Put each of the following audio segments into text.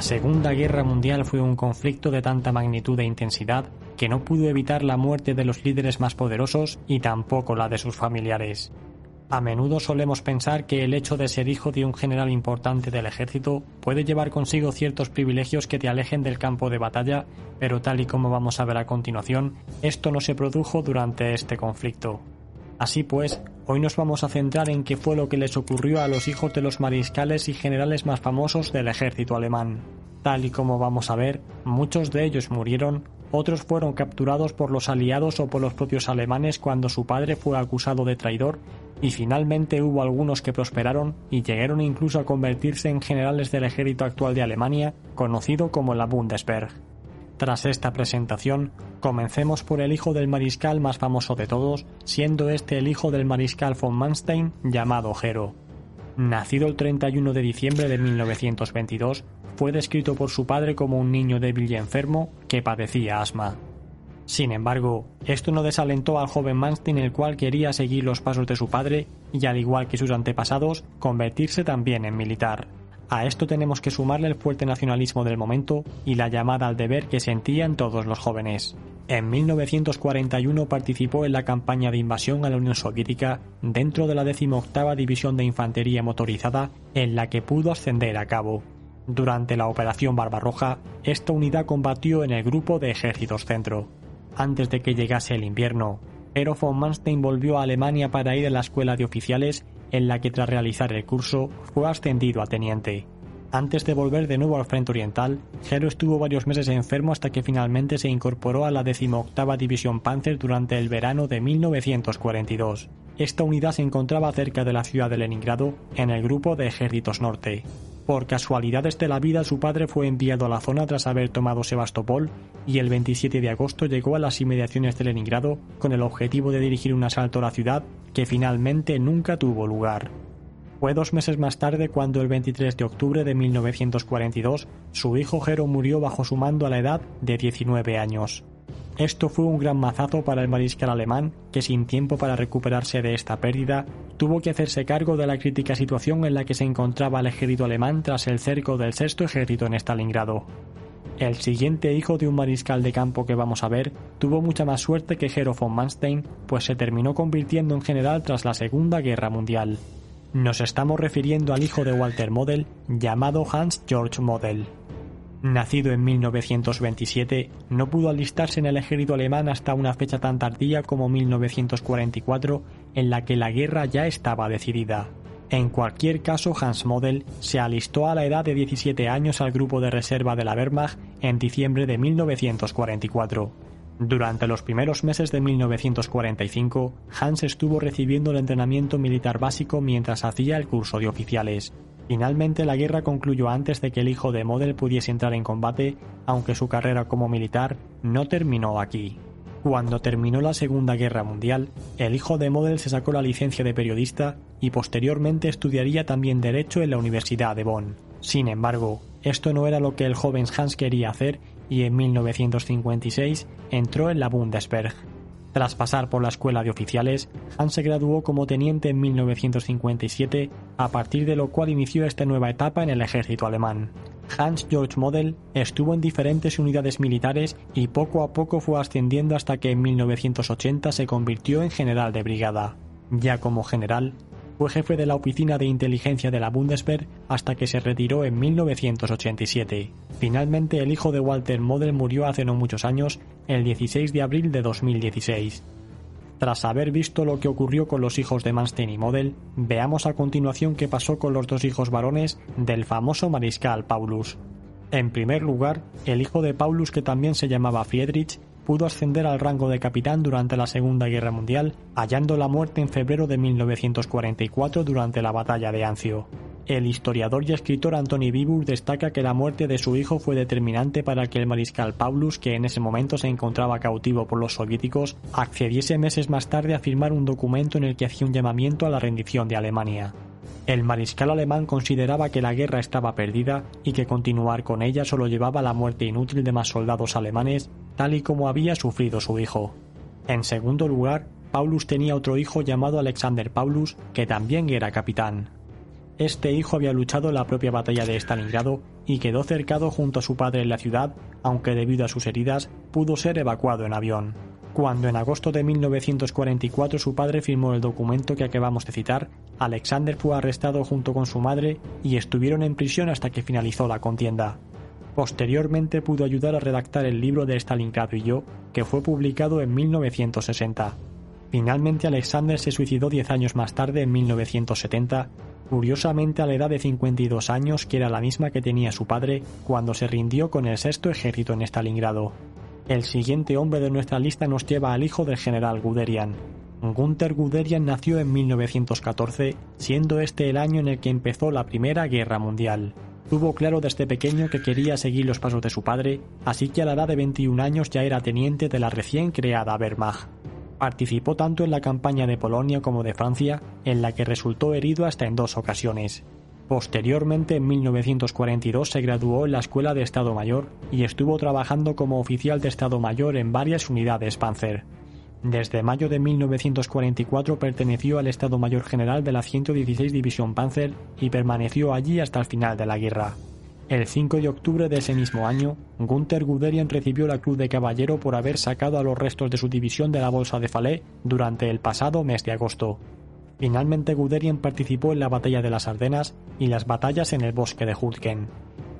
La Segunda Guerra Mundial fue un conflicto de tanta magnitud e intensidad que no pudo evitar la muerte de los líderes más poderosos y tampoco la de sus familiares. A menudo solemos pensar que el hecho de ser hijo de un general importante del ejército puede llevar consigo ciertos privilegios que te alejen del campo de batalla, pero tal y como vamos a ver a continuación, esto no se produjo durante este conflicto. Así pues, hoy nos vamos a centrar en qué fue lo que les ocurrió a los hijos de los mariscales y generales más famosos del ejército alemán. Tal y como vamos a ver, muchos de ellos murieron, otros fueron capturados por los aliados o por los propios alemanes cuando su padre fue acusado de traidor, y finalmente hubo algunos que prosperaron y llegaron incluso a convertirse en generales del ejército actual de Alemania, conocido como la Bundeswehr. Tras esta presentación, comencemos por el hijo del mariscal más famoso de todos, siendo este el hijo del mariscal von Manstein llamado Hero. Nacido el 31 de diciembre de 1922, fue descrito por su padre como un niño débil y enfermo que padecía asma. Sin embargo, esto no desalentó al joven Manstein el cual quería seguir los pasos de su padre y al igual que sus antepasados, convertirse también en militar. A esto tenemos que sumarle el fuerte nacionalismo del momento y la llamada al deber que sentían todos los jóvenes. En 1941 participó en la campaña de invasión a la Unión Soviética dentro de la 18 División de Infantería Motorizada en la que pudo ascender a cabo. Durante la Operación Barbarroja, esta unidad combatió en el Grupo de Ejércitos Centro. Antes de que llegase el invierno, Ero von Manstein volvió a Alemania para ir a la escuela de oficiales en la que tras realizar el curso fue ascendido a teniente. Antes de volver de nuevo al frente oriental, Hero estuvo varios meses enfermo hasta que finalmente se incorporó a la 18 División Panzer durante el verano de 1942. Esta unidad se encontraba cerca de la ciudad de Leningrado, en el grupo de Ejércitos Norte. Por casualidades de la vida, su padre fue enviado a la zona tras haber tomado Sebastopol y el 27 de agosto llegó a las inmediaciones de Leningrado con el objetivo de dirigir un asalto a la ciudad que finalmente nunca tuvo lugar. Fue dos meses más tarde cuando el 23 de octubre de 1942 su hijo Jero murió bajo su mando a la edad de 19 años. Esto fue un gran mazazo para el mariscal alemán, que sin tiempo para recuperarse de esta pérdida, tuvo que hacerse cargo de la crítica situación en la que se encontraba el ejército alemán tras el cerco del sexto ejército en Stalingrado. El siguiente hijo de un mariscal de campo que vamos a ver tuvo mucha más suerte que Hero von Manstein, pues se terminó convirtiendo en general tras la Segunda Guerra Mundial. Nos estamos refiriendo al hijo de Walter Model, llamado Hans Georg Model. Nacido en 1927, no pudo alistarse en el ejército alemán hasta una fecha tan tardía como 1944, en la que la guerra ya estaba decidida. En cualquier caso, Hans Model se alistó a la edad de 17 años al grupo de reserva de la Wehrmacht en diciembre de 1944. Durante los primeros meses de 1945, Hans estuvo recibiendo el entrenamiento militar básico mientras hacía el curso de oficiales. Finalmente la guerra concluyó antes de que el hijo de Model pudiese entrar en combate, aunque su carrera como militar no terminó aquí. Cuando terminó la Segunda Guerra Mundial, el hijo de Model se sacó la licencia de periodista y posteriormente estudiaría también Derecho en la Universidad de Bonn. Sin embargo, esto no era lo que el joven Hans quería hacer y en 1956 entró en la Bundeswehr. Tras pasar por la escuela de oficiales, Hans se graduó como teniente en 1957, a partir de lo cual inició esta nueva etapa en el ejército alemán. Hans Georg Model estuvo en diferentes unidades militares y poco a poco fue ascendiendo hasta que en 1980 se convirtió en general de brigada. Ya como general, fue jefe de la oficina de inteligencia de la Bundeswehr hasta que se retiró en 1987. Finalmente, el hijo de Walter Model murió hace no muchos años, el 16 de abril de 2016. Tras haber visto lo que ocurrió con los hijos de Manstein y Model, veamos a continuación qué pasó con los dos hijos varones del famoso mariscal Paulus. En primer lugar, el hijo de Paulus, que también se llamaba Friedrich, pudo ascender al rango de capitán durante la Segunda Guerra Mundial, hallando la muerte en febrero de 1944 durante la batalla de Anzio. El historiador y escritor Anthony Bibur destaca que la muerte de su hijo fue determinante para que el mariscal Paulus, que en ese momento se encontraba cautivo por los soviéticos, accediese meses más tarde a firmar un documento en el que hacía un llamamiento a la rendición de Alemania. El mariscal alemán consideraba que la guerra estaba perdida y que continuar con ella solo llevaba a la muerte inútil de más soldados alemanes, tal y como había sufrido su hijo. En segundo lugar, Paulus tenía otro hijo llamado Alexander Paulus, que también era capitán. Este hijo había luchado en la propia batalla de Stalingrado y quedó cercado junto a su padre en la ciudad, aunque debido a sus heridas pudo ser evacuado en avión. Cuando en agosto de 1944 su padre firmó el documento que acabamos de citar, Alexander fue arrestado junto con su madre y estuvieron en prisión hasta que finalizó la contienda. Posteriormente pudo ayudar a redactar el libro de Stalingrado y yo, que fue publicado en 1960. Finalmente Alexander se suicidó diez años más tarde, en 1970, curiosamente a la edad de 52 años, que era la misma que tenía su padre cuando se rindió con el sexto ejército en Stalingrado. El siguiente hombre de nuestra lista nos lleva al hijo del general Guderian. Gunther Guderian nació en 1914, siendo este el año en el que empezó la Primera Guerra Mundial. Tuvo claro desde pequeño que quería seguir los pasos de su padre, así que a la edad de 21 años ya era teniente de la recién creada Wehrmacht. Participó tanto en la campaña de Polonia como de Francia, en la que resultó herido hasta en dos ocasiones. Posteriormente, en 1942, se graduó en la Escuela de Estado Mayor y estuvo trabajando como oficial de Estado Mayor en varias unidades Panzer. Desde mayo de 1944 perteneció al Estado Mayor General de la 116 División Panzer y permaneció allí hasta el final de la guerra. El 5 de octubre de ese mismo año, Gunther Guderian recibió la Cruz de Caballero por haber sacado a los restos de su división de la Bolsa de Falais durante el pasado mes de agosto. Finalmente Guderian participó en la batalla de las Ardenas y las batallas en el bosque de Hulken.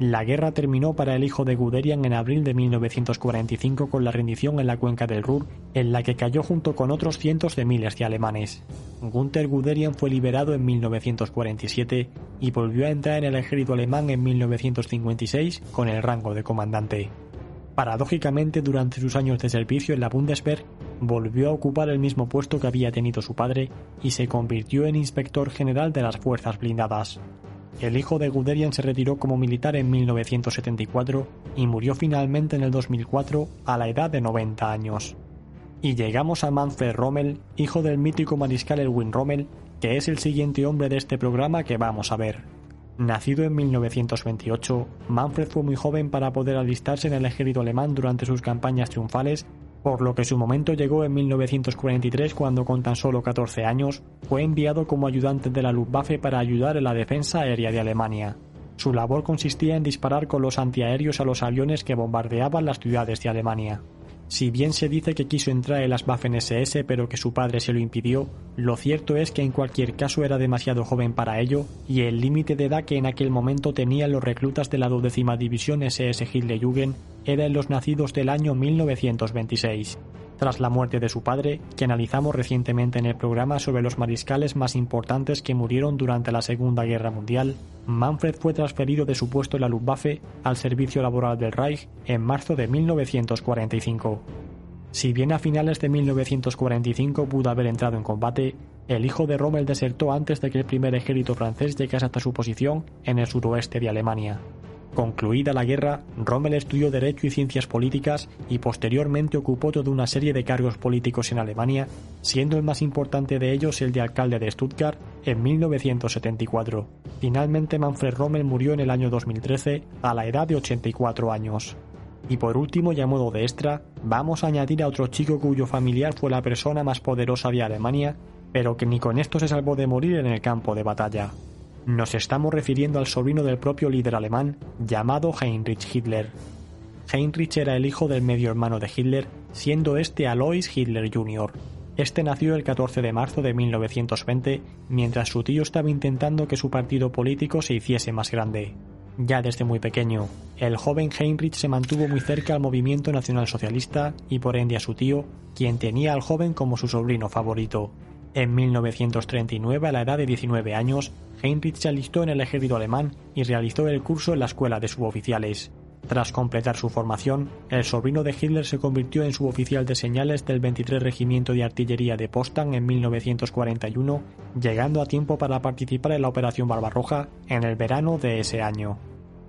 La guerra terminó para el hijo de Guderian en abril de 1945 con la rendición en la cuenca del Ruhr, en la que cayó junto con otros cientos de miles de alemanes. Gunther Guderian fue liberado en 1947 y volvió a entrar en el ejército alemán en 1956 con el rango de comandante. Paradójicamente, durante sus años de servicio en la Bundeswehr, volvió a ocupar el mismo puesto que había tenido su padre y se convirtió en inspector general de las fuerzas blindadas. El hijo de Guderian se retiró como militar en 1974 y murió finalmente en el 2004 a la edad de 90 años. Y llegamos a Manfred Rommel, hijo del mítico mariscal Erwin Rommel, que es el siguiente hombre de este programa que vamos a ver. Nacido en 1928, Manfred fue muy joven para poder alistarse en el ejército alemán durante sus campañas triunfales por lo que su momento llegó en 1943 cuando con tan solo 14 años fue enviado como ayudante de la Luftwaffe para ayudar en la defensa aérea de Alemania. Su labor consistía en disparar con los antiaéreos a los aviones que bombardeaban las ciudades de Alemania. Si bien se dice que quiso entrar en las Waffen SS pero que su padre se lo impidió, lo cierto es que en cualquier caso era demasiado joven para ello y el límite de edad que en aquel momento tenían los reclutas de la duodécima división SS Hitlerjugend era en los nacidos del año 1926. Tras la muerte de su padre, que analizamos recientemente en el programa sobre los mariscales más importantes que murieron durante la Segunda Guerra Mundial, Manfred fue transferido de su puesto en la Luftwaffe al servicio laboral del Reich en marzo de 1945. Si bien a finales de 1945 pudo haber entrado en combate, el hijo de Rommel desertó antes de que el primer ejército francés llegase hasta su posición en el suroeste de Alemania. Concluida la guerra, Rommel estudió Derecho y Ciencias Políticas y posteriormente ocupó toda una serie de cargos políticos en Alemania, siendo el más importante de ellos el de alcalde de Stuttgart en 1974. Finalmente Manfred Rommel murió en el año 2013 a la edad de 84 años. Y por último, y a modo de extra, vamos a añadir a otro chico cuyo familiar fue la persona más poderosa de Alemania, pero que ni con esto se salvó de morir en el campo de batalla. Nos estamos refiriendo al sobrino del propio líder alemán, llamado Heinrich Hitler. Heinrich era el hijo del medio hermano de Hitler, siendo este Alois Hitler Jr. Este nació el 14 de marzo de 1920, mientras su tío estaba intentando que su partido político se hiciese más grande. Ya desde muy pequeño, el joven Heinrich se mantuvo muy cerca al movimiento nacionalsocialista y por ende a su tío, quien tenía al joven como su sobrino favorito. En 1939, a la edad de 19 años, Heinrich se alistó en el ejército alemán y realizó el curso en la escuela de suboficiales. Tras completar su formación, el sobrino de Hitler se convirtió en suboficial de señales del 23 Regimiento de Artillería de Postan en 1941, llegando a tiempo para participar en la Operación Barbarroja en el verano de ese año.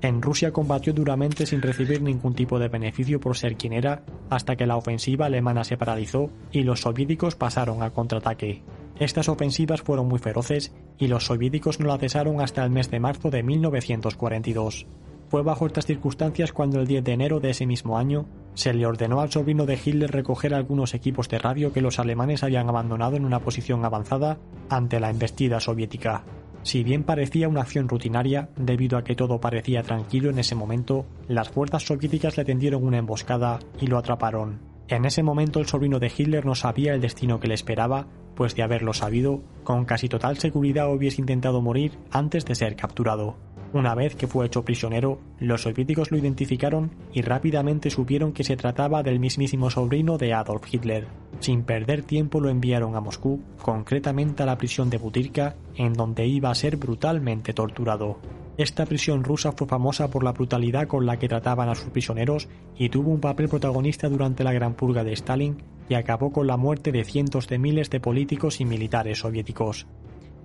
En Rusia combatió duramente sin recibir ningún tipo de beneficio por ser quien era, hasta que la ofensiva alemana se paralizó y los soviéticos pasaron al contraataque. Estas ofensivas fueron muy feroces y los soviéticos no la cesaron hasta el mes de marzo de 1942. Fue bajo estas circunstancias cuando el 10 de enero de ese mismo año se le ordenó al sobrino de Hitler recoger algunos equipos de radio que los alemanes habían abandonado en una posición avanzada ante la embestida soviética. Si bien parecía una acción rutinaria, debido a que todo parecía tranquilo en ese momento, las fuerzas soviéticas le tendieron una emboscada y lo atraparon. En ese momento el sobrino de Hitler no sabía el destino que le esperaba, pues de haberlo sabido, con casi total seguridad hubiese intentado morir antes de ser capturado. Una vez que fue hecho prisionero, los soviéticos lo identificaron y rápidamente supieron que se trataba del mismísimo sobrino de Adolf Hitler. Sin perder tiempo lo enviaron a Moscú, concretamente a la prisión de Butirka, en donde iba a ser brutalmente torturado. Esta prisión rusa fue famosa por la brutalidad con la que trataban a sus prisioneros y tuvo un papel protagonista durante la Gran Purga de Stalin y acabó con la muerte de cientos de miles de políticos y militares soviéticos.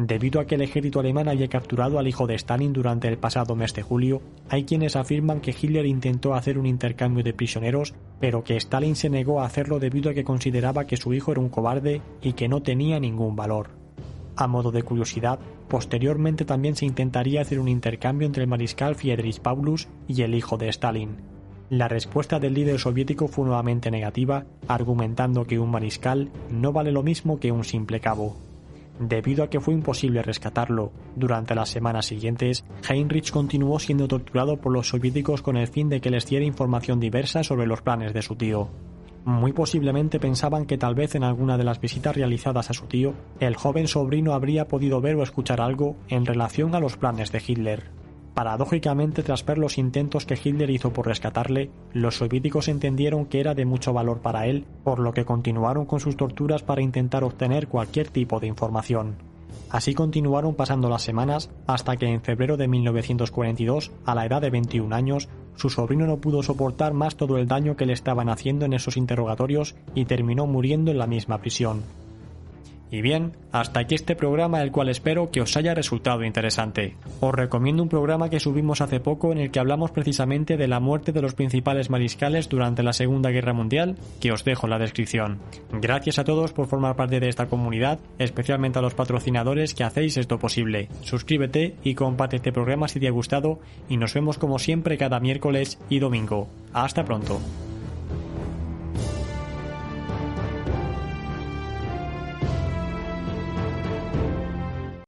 Debido a que el ejército alemán había capturado al hijo de Stalin durante el pasado mes de julio, hay quienes afirman que Hitler intentó hacer un intercambio de prisioneros, pero que Stalin se negó a hacerlo debido a que consideraba que su hijo era un cobarde y que no tenía ningún valor. A modo de curiosidad, posteriormente también se intentaría hacer un intercambio entre el mariscal Friedrich Paulus y el hijo de Stalin. La respuesta del líder soviético fue nuevamente negativa, argumentando que un mariscal no vale lo mismo que un simple cabo. Debido a que fue imposible rescatarlo durante las semanas siguientes, Heinrich continuó siendo torturado por los soviéticos con el fin de que les diera información diversa sobre los planes de su tío. Muy posiblemente pensaban que tal vez en alguna de las visitas realizadas a su tío, el joven sobrino habría podido ver o escuchar algo en relación a los planes de Hitler. Paradójicamente, tras ver los intentos que Hitler hizo por rescatarle, los soviéticos entendieron que era de mucho valor para él, por lo que continuaron con sus torturas para intentar obtener cualquier tipo de información. Así continuaron pasando las semanas hasta que en febrero de 1942, a la edad de 21 años, su sobrino no pudo soportar más todo el daño que le estaban haciendo en esos interrogatorios y terminó muriendo en la misma prisión. Y bien, hasta aquí este programa el cual espero que os haya resultado interesante. Os recomiendo un programa que subimos hace poco en el que hablamos precisamente de la muerte de los principales mariscales durante la Segunda Guerra Mundial, que os dejo en la descripción. Gracias a todos por formar parte de esta comunidad, especialmente a los patrocinadores que hacéis esto posible. Suscríbete y comparte este programa si te ha gustado y nos vemos como siempre cada miércoles y domingo. Hasta pronto.